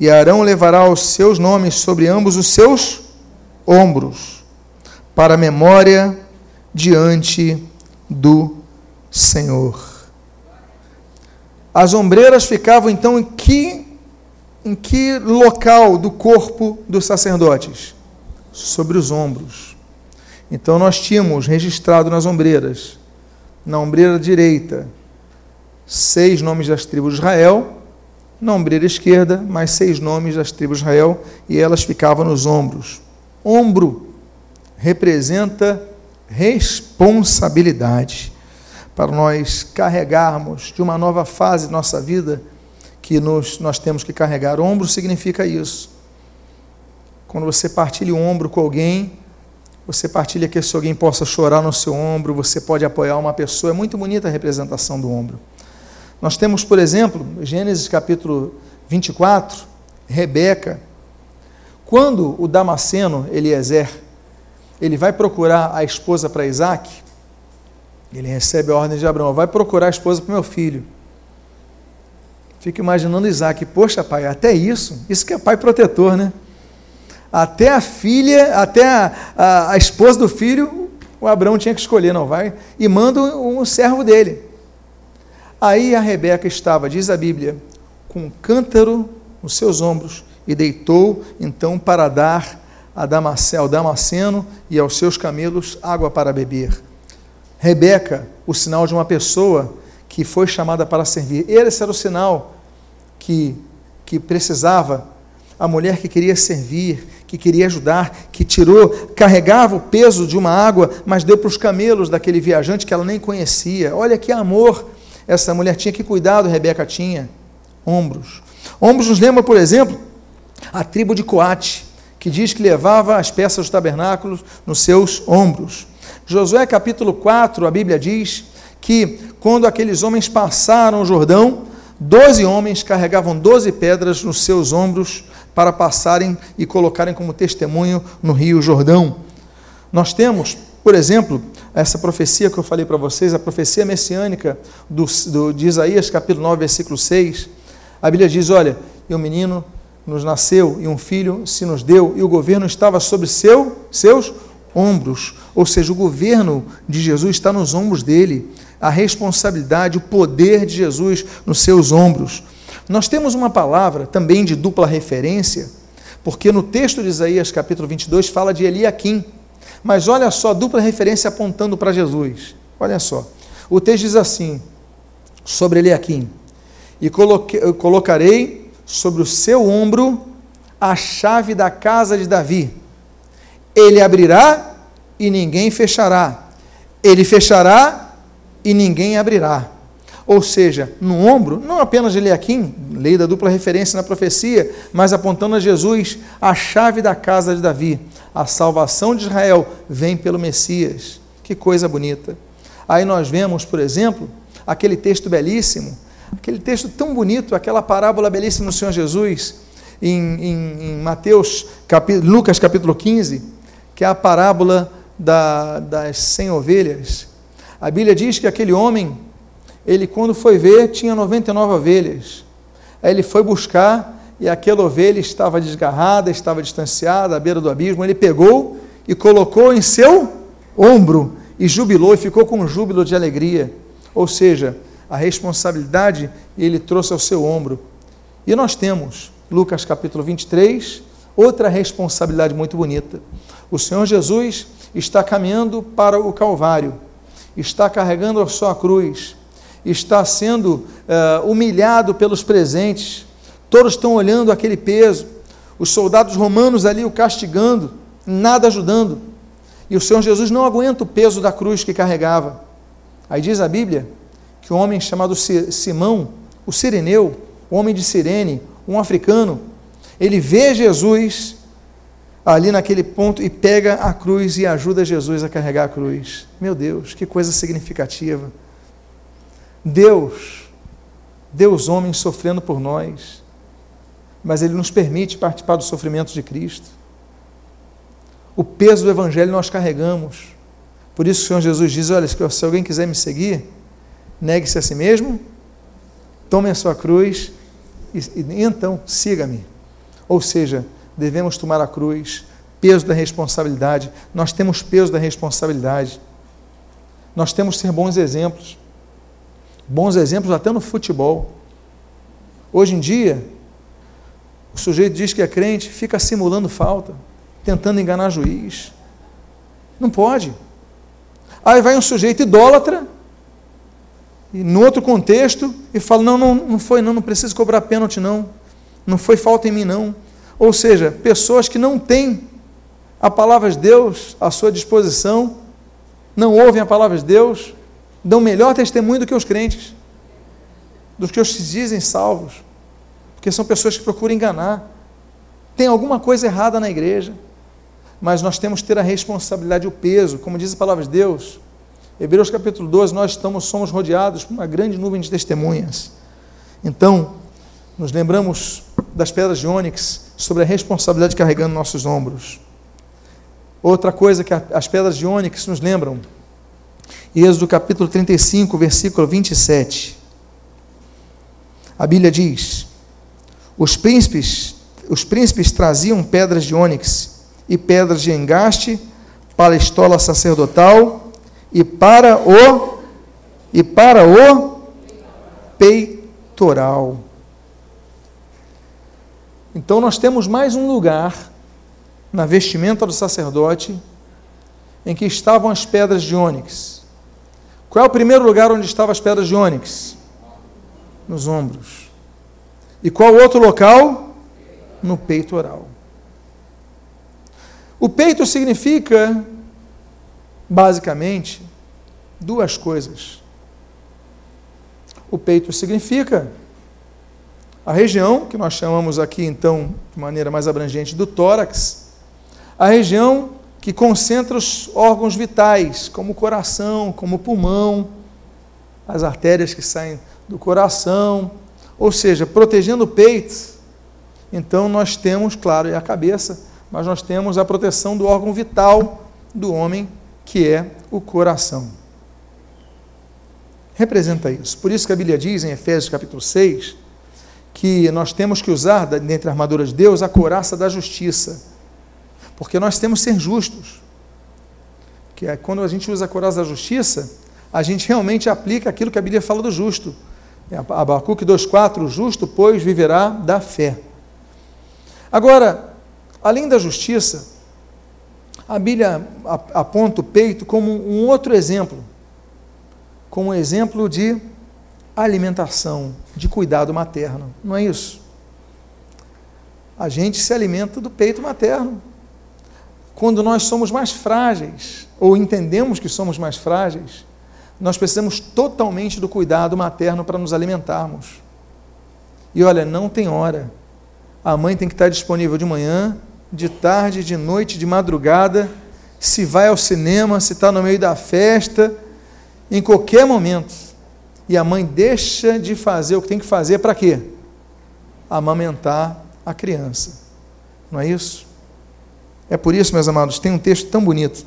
Speaker 1: E Arão levará os seus nomes sobre ambos os seus ombros, para memória diante do Senhor. As ombreiras ficavam então em que em que local do corpo dos sacerdotes? Sobre os ombros. Então nós tínhamos registrado nas ombreiras, na ombreira direita, seis nomes das tribos de Israel, na ombreira esquerda, mais seis nomes das tribos de Israel, e elas ficavam nos ombros. Ombro representa responsabilidade para nós carregarmos de uma nova fase de nossa vida que nos, nós temos que carregar. Ombro significa isso. Quando você partilha o ombro com alguém, você partilha que se alguém possa chorar no seu ombro, você pode apoiar uma pessoa. É muito bonita a representação do ombro. Nós temos, por exemplo, Gênesis capítulo 24, Rebeca. Quando o Damasceno, Eliezer, ele vai procurar a esposa para Isaac, ele recebe a ordem de Abraão, vai procurar a esposa para meu filho. Fico imaginando Isaac, poxa pai, até isso, isso que é pai protetor, né? Até a filha, até a, a, a esposa do filho, o Abraão tinha que escolher, não vai? E manda um, um servo dele. Aí a Rebeca estava, diz a Bíblia, com um cântaro nos seus ombros e deitou então para dar a Damasceno, ao Damasceno e aos seus camelos água para beber. Rebeca, o sinal de uma pessoa que foi chamada para servir. Esse era o sinal que, que precisava. A mulher que queria servir, que queria ajudar, que tirou, carregava o peso de uma água, mas deu para os camelos daquele viajante que ela nem conhecia. Olha que amor essa mulher tinha, que cuidado Rebeca tinha. Ombros. Ombros nos lembra, por exemplo, a tribo de Coate, que diz que levava as peças dos tabernáculos nos seus ombros. Josué capítulo 4, a Bíblia diz que quando aqueles homens passaram o Jordão, doze homens carregavam doze pedras nos seus ombros para passarem e colocarem como testemunho no Rio Jordão. Nós temos, por exemplo, essa profecia que eu falei para vocês, a profecia messiânica do, do, de Isaías, capítulo 9, versículo 6. A Bíblia diz: Olha, e um menino nos nasceu, e um filho se nos deu, e o governo estava sobre seu, seus ombros. Ou seja, o governo de Jesus está nos ombros dele a responsabilidade, o poder de Jesus nos seus ombros. Nós temos uma palavra também de dupla referência, porque no texto de Isaías, capítulo 22, fala de Eliakim. Mas olha só, dupla referência apontando para Jesus. Olha só. O texto diz assim, sobre Eliakim: E colocarei sobre o seu ombro a chave da casa de Davi. Ele abrirá e ninguém fechará. Ele fechará e ninguém abrirá. Ou seja, no ombro, não apenas de Eliakim, lei da dupla referência na profecia, mas apontando a Jesus, a chave da casa de Davi. A salvação de Israel vem pelo Messias. Que coisa bonita. Aí nós vemos, por exemplo, aquele texto belíssimo, aquele texto tão bonito, aquela parábola belíssima do Senhor Jesus, em, em, em Mateus, Lucas capítulo 15, que é a parábola da, das cem ovelhas a Bíblia diz que aquele homem, ele quando foi ver, tinha 99 ovelhas. Aí ele foi buscar e aquela ovelha estava desgarrada, estava distanciada, à beira do abismo. Ele pegou e colocou em seu ombro e jubilou e ficou com um júbilo de alegria. Ou seja, a responsabilidade ele trouxe ao seu ombro. E nós temos, Lucas capítulo 23, outra responsabilidade muito bonita. O Senhor Jesus está caminhando para o Calvário está carregando a sua cruz, está sendo uh, humilhado pelos presentes, todos estão olhando aquele peso, os soldados romanos ali o castigando, nada ajudando, e o Senhor Jesus não aguenta o peso da cruz que carregava. Aí diz a Bíblia que um homem chamado Simão, o Sireneu, o homem de Sirene, um africano, ele vê Jesus ali naquele ponto e pega a cruz e ajuda Jesus a carregar a cruz. Meu Deus, que coisa significativa. Deus, Deus homem sofrendo por nós, mas Ele nos permite participar do sofrimento de Cristo. O peso do Evangelho nós carregamos. Por isso o Senhor Jesus diz: olha, se alguém quiser me seguir, negue-se a si mesmo, tome a sua cruz e, e então siga-me. Ou seja, devemos tomar a cruz, peso da responsabilidade. Nós temos peso da responsabilidade. Nós temos que ser bons exemplos. Bons exemplos até no futebol. Hoje em dia, o sujeito diz que é crente, fica simulando falta, tentando enganar juiz. Não pode. Aí vai um sujeito idólatra, e no outro contexto, e fala: não, não, não foi, não, não precisa cobrar pênalti, não. Não foi falta em mim, não. Ou seja, pessoas que não têm a palavra de Deus à sua disposição, não ouvem a palavra de Deus, dão melhor testemunho do que os crentes, dos que os se dizem salvos, porque são pessoas que procuram enganar. Tem alguma coisa errada na igreja, mas nós temos que ter a responsabilidade, o peso, como diz a palavra de Deus. Hebreus capítulo 12, nós estamos, somos rodeados por uma grande nuvem de testemunhas. Então, nos lembramos das pedras de ônix sobre a responsabilidade carregando nossos ombros. Outra coisa que as pedras de ônix nos lembram, Êxodo capítulo 35, versículo 27. A Bíblia diz: Os príncipes, os príncipes traziam pedras de ônix e pedras de engaste para a estola sacerdotal e para o e para o peitoral. Então nós temos mais um lugar na vestimenta do sacerdote em que estavam as pedras de ônix. Qual é o primeiro lugar onde estavam as pedras de ônix? Nos ombros. E qual outro local? No peitoral. O peito significa, basicamente, duas coisas. O peito significa a região, que nós chamamos aqui então de maneira mais abrangente do tórax, a região que concentra os órgãos vitais, como o coração, como o pulmão, as artérias que saem do coração, ou seja, protegendo o peito. Então nós temos, claro, e a cabeça, mas nós temos a proteção do órgão vital do homem, que é o coração. Representa isso. Por isso que a Bíblia diz em Efésios capítulo 6, que nós temos que usar, dentre a armadura de Deus, a couraça da justiça. Porque nós temos que ser justos. Que é quando a gente usa a couraça da justiça, a gente realmente aplica aquilo que a Bíblia fala do justo. É Abacuque 2,4: o justo, pois, viverá da fé. Agora, além da justiça, a Bíblia aponta o peito como um outro exemplo, como um exemplo de alimentação, de cuidado materno. Não é isso? A gente se alimenta do peito materno. Quando nós somos mais frágeis, ou entendemos que somos mais frágeis, nós precisamos totalmente do cuidado materno para nos alimentarmos. E olha, não tem hora. A mãe tem que estar disponível de manhã, de tarde, de noite, de madrugada, se vai ao cinema, se está no meio da festa, em qualquer momento e a mãe deixa de fazer o que tem que fazer para quê? Amamentar a criança. Não é isso? É por isso, meus amados, tem um texto tão bonito,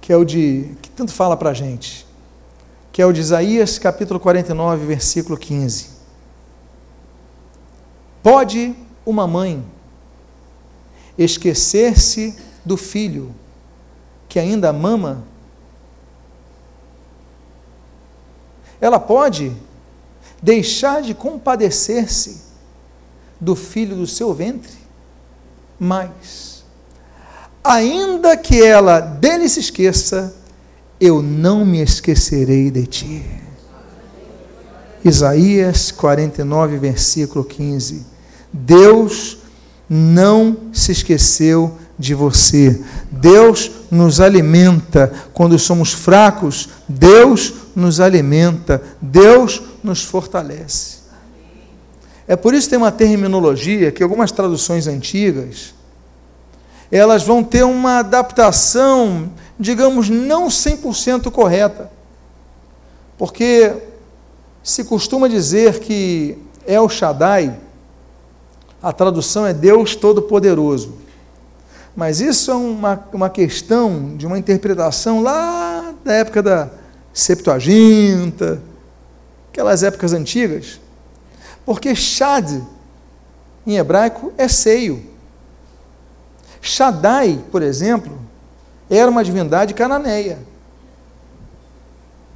Speaker 1: que é o de. que tanto fala para a gente, que é o de Isaías capítulo 49, versículo 15. Pode uma mãe esquecer-se do filho que ainda mama ela pode deixar de compadecer-se do filho do seu ventre, mas, ainda que ela dele se esqueça, eu não me esquecerei de ti. Isaías 49, versículo 15. Deus não se esqueceu de você. Deus nos alimenta quando somos fracos. Deus nos alimenta, Deus nos fortalece. É por isso que tem uma terminologia que algumas traduções antigas elas vão ter uma adaptação, digamos, não 100% correta. Porque se costuma dizer que El Shaddai, a tradução é Deus Todo-Poderoso. Mas isso é uma, uma questão de uma interpretação lá da época da Septuaginta, aquelas épocas antigas. Porque Shad, em hebraico, é seio. Shaddai, por exemplo, era uma divindade cananeia,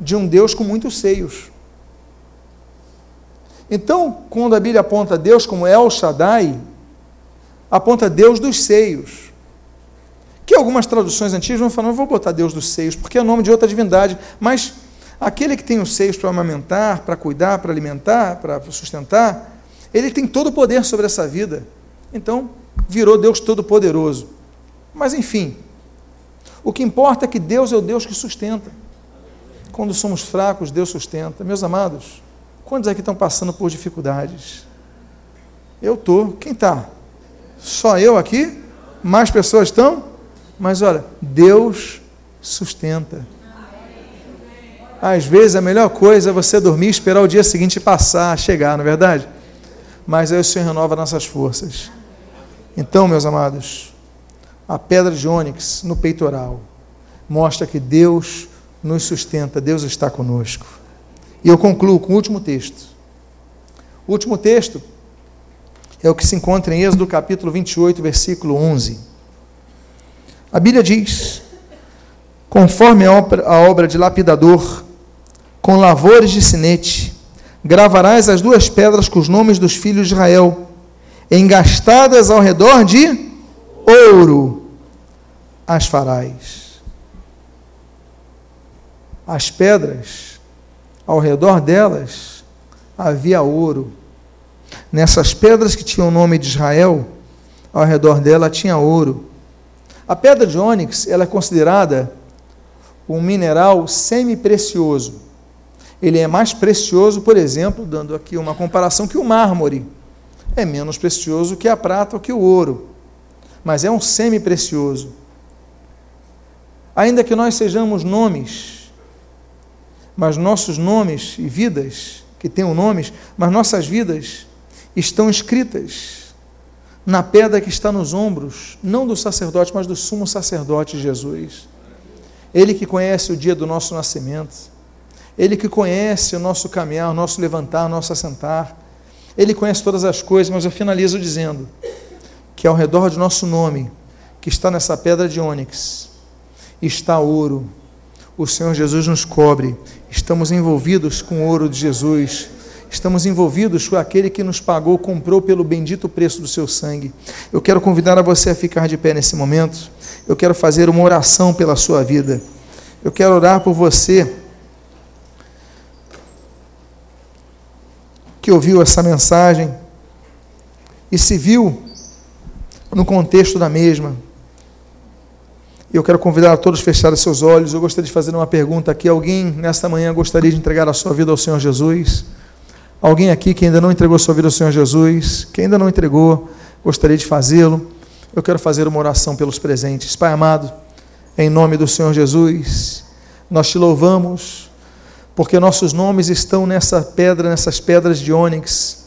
Speaker 1: de um Deus com muitos seios. Então, quando a Bíblia aponta Deus como El Shaddai, aponta Deus dos seios. Que algumas traduções antigas vão falar, não vou botar Deus dos seios, porque é nome de outra divindade, mas aquele que tem os seios para amamentar, para cuidar, para alimentar, para sustentar, ele tem todo o poder sobre essa vida. Então, virou Deus Todo-Poderoso. Mas, enfim, o que importa é que Deus é o Deus que sustenta. Quando somos fracos, Deus sustenta. Meus amados, quantos aqui estão passando por dificuldades? Eu estou. Quem está? Só eu aqui? Mais pessoas estão? Mas olha, Deus sustenta. Às vezes a melhor coisa é você dormir e esperar o dia seguinte passar, chegar, não é verdade? Mas aí o Senhor renova nossas forças. Então, meus amados, a pedra de ônix no peitoral mostra que Deus nos sustenta, Deus está conosco. E eu concluo com o último texto. O último texto é o que se encontra em Êxodo capítulo 28, versículo 11. A Bíblia diz: Conforme a obra, de lapidador, com lavores de sinete, gravarás as duas pedras com os nomes dos filhos de Israel, engastadas ao redor de ouro, as farás. As pedras, ao redor delas, havia ouro. Nessas pedras que tinham o nome de Israel, ao redor dela tinha ouro. A pedra de ônix ela é considerada um mineral semi-precioso. Ele é mais precioso, por exemplo, dando aqui uma comparação, que o mármore. É menos precioso que a prata ou que o ouro, mas é um semi-precioso. Ainda que nós sejamos nomes, mas nossos nomes e vidas, que tenham nomes, mas nossas vidas estão escritas na pedra que está nos ombros, não do sacerdote, mas do sumo sacerdote Jesus. Ele que conhece o dia do nosso nascimento, ele que conhece o nosso caminhar, o nosso levantar, o nosso assentar. Ele conhece todas as coisas, mas eu finalizo dizendo que ao redor de nosso nome, que está nessa pedra de ônix, está ouro. O Senhor Jesus nos cobre. Estamos envolvidos com o ouro de Jesus estamos envolvidos com aquele que nos pagou, comprou pelo bendito preço do seu sangue. Eu quero convidar a você a ficar de pé nesse momento. Eu quero fazer uma oração pela sua vida. Eu quero orar por você que ouviu essa mensagem e se viu no contexto da mesma. Eu quero convidar a todos a fecharem seus olhos. Eu gostaria de fazer uma pergunta aqui. Alguém nesta manhã gostaria de entregar a sua vida ao Senhor Jesus? Alguém aqui que ainda não entregou sua vida ao Senhor Jesus, que ainda não entregou, gostaria de fazê-lo. Eu quero fazer uma oração pelos presentes. Pai amado, em nome do Senhor Jesus, nós te louvamos, porque nossos nomes estão nessa pedra, nessas pedras de ônix,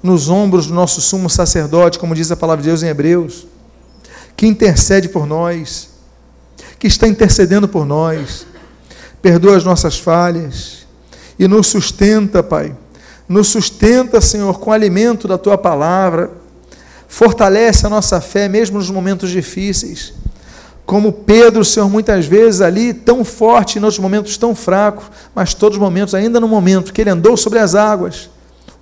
Speaker 1: nos ombros do nosso sumo sacerdote, como diz a palavra de Deus em Hebreus, que intercede por nós, que está intercedendo por nós, perdoa as nossas falhas e nos sustenta, Pai. Nos sustenta, Senhor, com o alimento da tua palavra, fortalece a nossa fé, mesmo nos momentos difíceis. Como Pedro, Senhor, muitas vezes ali tão forte, nos momentos tão fracos, mas todos os momentos, ainda no momento que ele andou sobre as águas,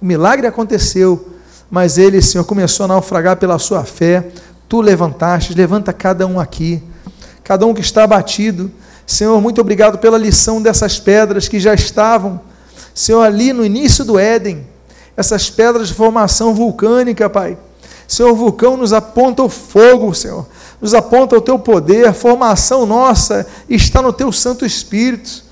Speaker 1: o milagre aconteceu, mas ele, Senhor, começou a naufragar pela sua fé. Tu levantaste, levanta cada um aqui, cada um que está abatido. Senhor, muito obrigado pela lição dessas pedras que já estavam Senhor, ali no início do Éden, essas pedras de formação vulcânica, Pai. Senhor, o vulcão nos aponta o fogo, Senhor, nos aponta o teu poder, a formação nossa está no teu Santo Espírito.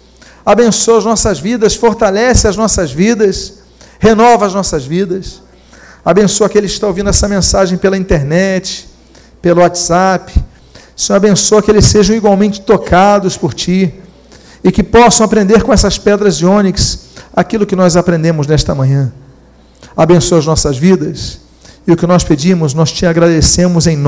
Speaker 1: Abençoa as nossas vidas, fortalece as nossas vidas, renova as nossas vidas. Abençoa aqueles que estão ouvindo essa mensagem pela internet, pelo WhatsApp, Senhor, abençoa que eles sejam igualmente tocados por Ti e que possam aprender com essas pedras de ônix aquilo que nós aprendemos nesta manhã. Abençoa as nossas vidas e o que nós pedimos, nós te agradecemos em nome